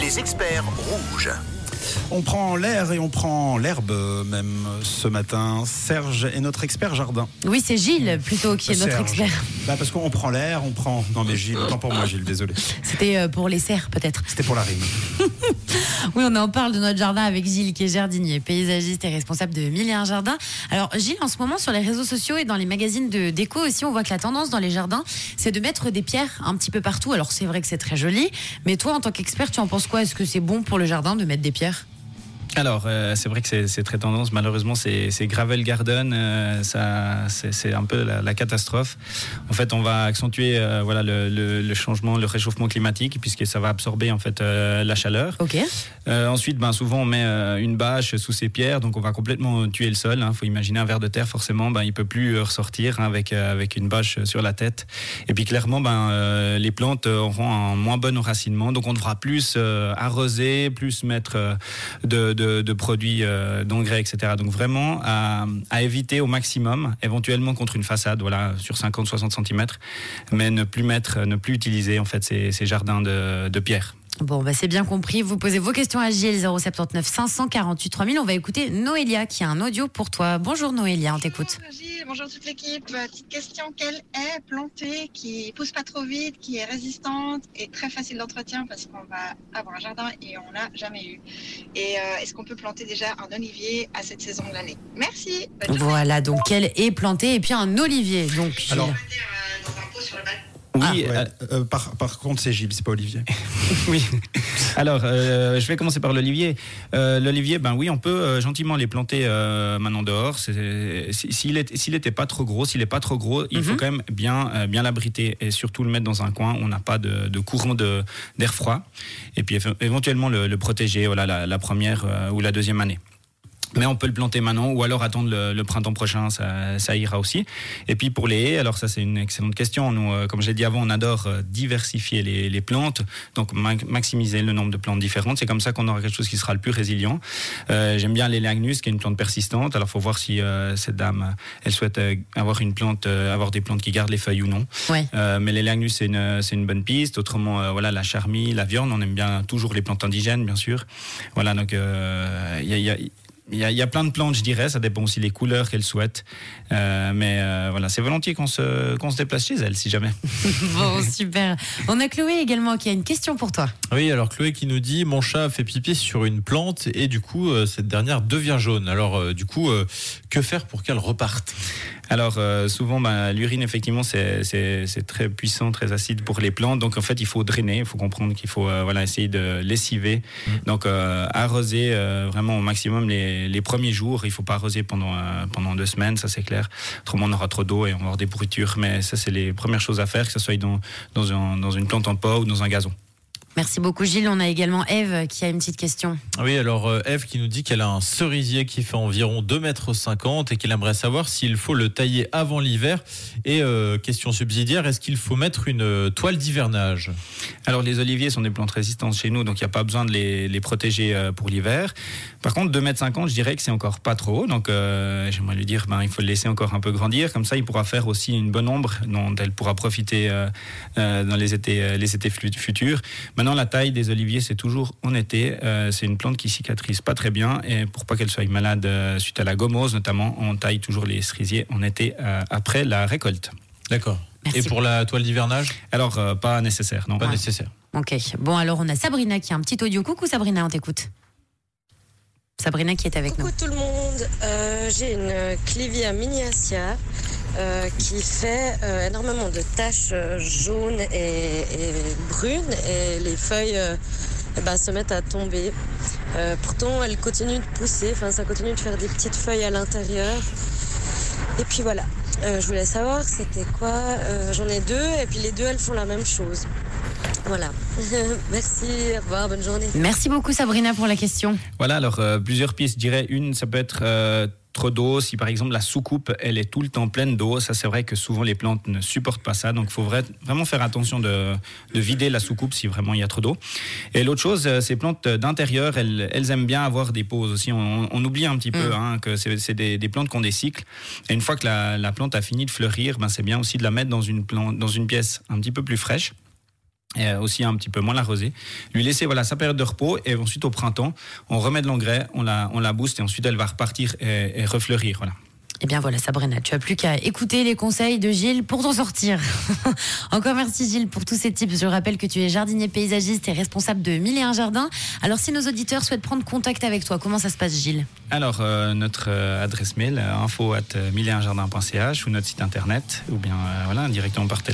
Les experts rouges. On prend l'air et on prend l'herbe même ce matin. Serge est notre expert jardin. Oui, c'est Gilles plutôt qui est notre expert. Bah parce qu'on prend l'air, on prend. Non mais Gilles, autant pour moi Gilles, désolé. C'était euh, pour les serres peut-être. C'était pour la rime. Oui, on en parle de notre jardin avec Gilles qui est jardinier, paysagiste et responsable de Mille et un jardins. Alors Gilles, en ce moment sur les réseaux sociaux et dans les magazines de déco aussi, on voit que la tendance dans les jardins, c'est de mettre des pierres un petit peu partout. Alors c'est vrai que c'est très joli, mais toi en tant qu'expert, tu en penses quoi? Est-ce que c'est bon pour le jardin de mettre des pierres? Alors, euh, c'est vrai que c'est- très tendance. Malheureusement, c'est Gravel Garden. euh, ça, c'est un peu la, la catastrophe. En fait, on va accentuer euh, voilà, le, le- le changement, le réchauffement climatique, puisque ça va absorber en fait, euh, la chaleur. Ok. Euh, ensuite, ben, souvent, on met euh, une bâche sous ces pierres, donc on va complètement tuer le sol. Il faut imaginer un ver de terre, forcément, ben, il peut plus ressortir hein, avec, avec une bâche sur la tête. Et puis, clairement, ben, euh, les plantes auront un moins bon enracinement, donc on devra plus euh, arroser, plus mettre euh, de, de- produits euh, d'engrais, etc. Donc, vraiment, à, éviter au maximum, éventuellement contre une façade, voilà, sur 50-60 cm, mais ne plus mettre, ne plus utiliser en fait ces, jardins de pierre. Bon, bah c'est bien compris. Vous posez vos questions à Gilles 079 548 3000. On va écouter Noélia qui a un audio pour toi. Bonjour Noélia, on t'écoute. Bonjour Gilles, bonjour toute l'équipe. Euh, Petite question, quelle haie plantée qui pousse pas trop vite, qui est résistante et très facile d'entretien parce qu'on va avoir un jardin et on n'a jamais eu? Et euh, est-ce qu'on peut planter déjà un olivier à cette saison de l'année? Merci. Voilà, donc elle est plantée et puis un olivier. Donc. Alors- On Oui, Ouais, euh, euh, par, par contre c'est Gilles, c'est pas Olivier. Oui. Alors, euh, je vais commencer par l'olivier. Euh, l'olivier, ben oui, on peut gentiment les planter maintenant dehors. S'il n'était pas trop gros, s'il est pas trop gros, il faut Mhm. quand même bien, bien l'abriter et surtout le mettre dans un coin où on n'a pas de, de courant de- d'air froid. Et puis éve- éventuellement le, le protéger, voilà, la, la première ou la deuxième année. Mais on peut le planter maintenant ou alors attendre le, le printemps prochain, ça, ça ira aussi. Et puis pour les haies, alors ça c'est une excellente question. Nous, euh, comme j'ai dit avant, on adore euh, diversifier les, les plantes, donc ma- maximiser le nombre de plantes différentes. C'est comme ça qu'on aura quelque chose qui sera le plus résilient. Euh, J'aime bien l'élagnus, qui est une plante persistante. Alors faut voir si euh, cette dame, elle souhaite euh, avoir une plante, euh, avoir des plantes qui gardent les feuilles ou non. Ouais. Euh, mais l'élagnus c'est une, c'est une bonne piste. Autrement, euh, voilà la charmille, la viande, on aime bien toujours les plantes indigènes, bien sûr. Voilà donc euh, il y a- y a il y, a, il y a plein de plantes, je dirais. Ça dépend aussi des couleurs qu'elles souhaitent. Euh, mais euh, voilà, c'est volontiers qu'on se, qu'on se déplace chez elles, si jamais. Bon, super. On a Chloé également qui a une question pour toi. Oui, alors Chloé qui nous dit mon chat a fait pipi sur une plante et du coup euh, cette dernière devient jaune. Alors euh, du coup, euh, que faire pour qu'elle reparte? Alors euh, souvent, bah, l'urine, effectivement, c'est c'est- c'est très puissant, très acide pour les plantes. Donc en fait, il faut drainer. Il faut comprendre qu'il faut euh, voilà, essayer de lessiver. Donc euh, arroser euh, vraiment au maximum les, les premiers jours. Il faut pas arroser pendant, euh, pendant deux semaines, ça c'est clair. Autrement, on aura trop d'eau et on avoir des pourritures. Mais ça, c'est les premières choses à faire, que ce soit dans, dans une plante en pot ou dans un gazon. Merci beaucoup Gilles. On a également Eve qui a une petite question. Oui, alors euh, Eve qui nous dit qu'elle a un cerisier qui fait environ 2,50 mètres et qu'elle aimerait savoir s'il faut le tailler avant l'hiver. Et euh, question subsidiaire, est-ce qu'il faut mettre une euh, toile d'hivernage? Alors les oliviers sont des plantes résistantes chez nous, donc il n'y a pas besoin de les, les protéger pour l'hiver. Par contre, 2,50 m, je dirais que c'est encore pas trop. Donc euh, j'aimerais lui dire, ben, il faut le laisser encore un peu grandir. Comme ça, il pourra faire aussi une bonne ombre dont elle pourra profiter euh, dans les étés, les étés futurs. Maintenant, la taille des oliviers, c'est toujours en été. Euh, c'est une plante qui cicatrise pas très bien. Et pour pas qu'elle soit malade euh, suite à la gomose, notamment, on taille toujours les cerisiers en été euh, après la récolte. D'accord. Merci. Et pour la toile d'hivernage Alors, euh, pas nécessaire, non. Pas Ouais. nécessaire. Ok. Bon, alors on a Sabrina qui a un petit audio. Coucou Sabrina, on t'écoute. Sabrina qui est avec nous. Coucou tout le monde, Euh, j'ai une Clivia miniacia euh, qui fait euh, énormément de taches euh, jaunes et, et brunes et les feuilles euh, eh ben, se mettent à tomber. Euh, pourtant elle continue de pousser, enfin ça continue de faire des petites feuilles à l'intérieur. Et puis voilà, Euh, je voulais savoir c'était quoi, Euh, j'en ai deux et puis les deux elles font la même chose. Voilà, merci, au revoir, bonne journée. Merci beaucoup Sabrina pour la question. Voilà, alors euh, plusieurs pistes. Je dirais une, ça peut être euh, trop d'eau. Si par exemple la soucoupe, elle est tout le temps pleine d'eau, ça c'est vrai que souvent les plantes ne supportent pas ça. Donc il faut vra- vraiment faire attention de, de vider la soucoupe si vraiment il y a trop d'eau. Et l'autre chose, euh, ces plantes d'intérieur, elles, elles aiment bien avoir des pauses aussi. On, on oublie un petit peu hein, que c'est c'est des, des plantes qui ont des cycles. Et une fois que la, la plante a fini de fleurir, ben, c'est bien aussi de la mettre dans une, plante, dans une pièce un petit peu plus fraîche. Et euh, aussi un petit peu moins l'arroser. Lui laisser voilà, sa période de repos et ensuite au printemps, on remet de l'engrais, on la, on la booste et ensuite elle va repartir et, et refleurir. Voilà. Eh bien voilà, Sabrina, tu as plus qu'à écouter les conseils de Gilles pour t'en sortir. Encore merci Gilles pour tous ces tips. Je rappelle que tu es jardinier paysagiste et responsable de Mille et un jardins. Alors si nos auditeurs souhaitent prendre contact avec toi, comment ça se passe Gilles? Alors, euh, notre euh, adresse mail, info at milleetunjardin.ch ou notre site internet, ou bien euh, voilà, directement par téléphone.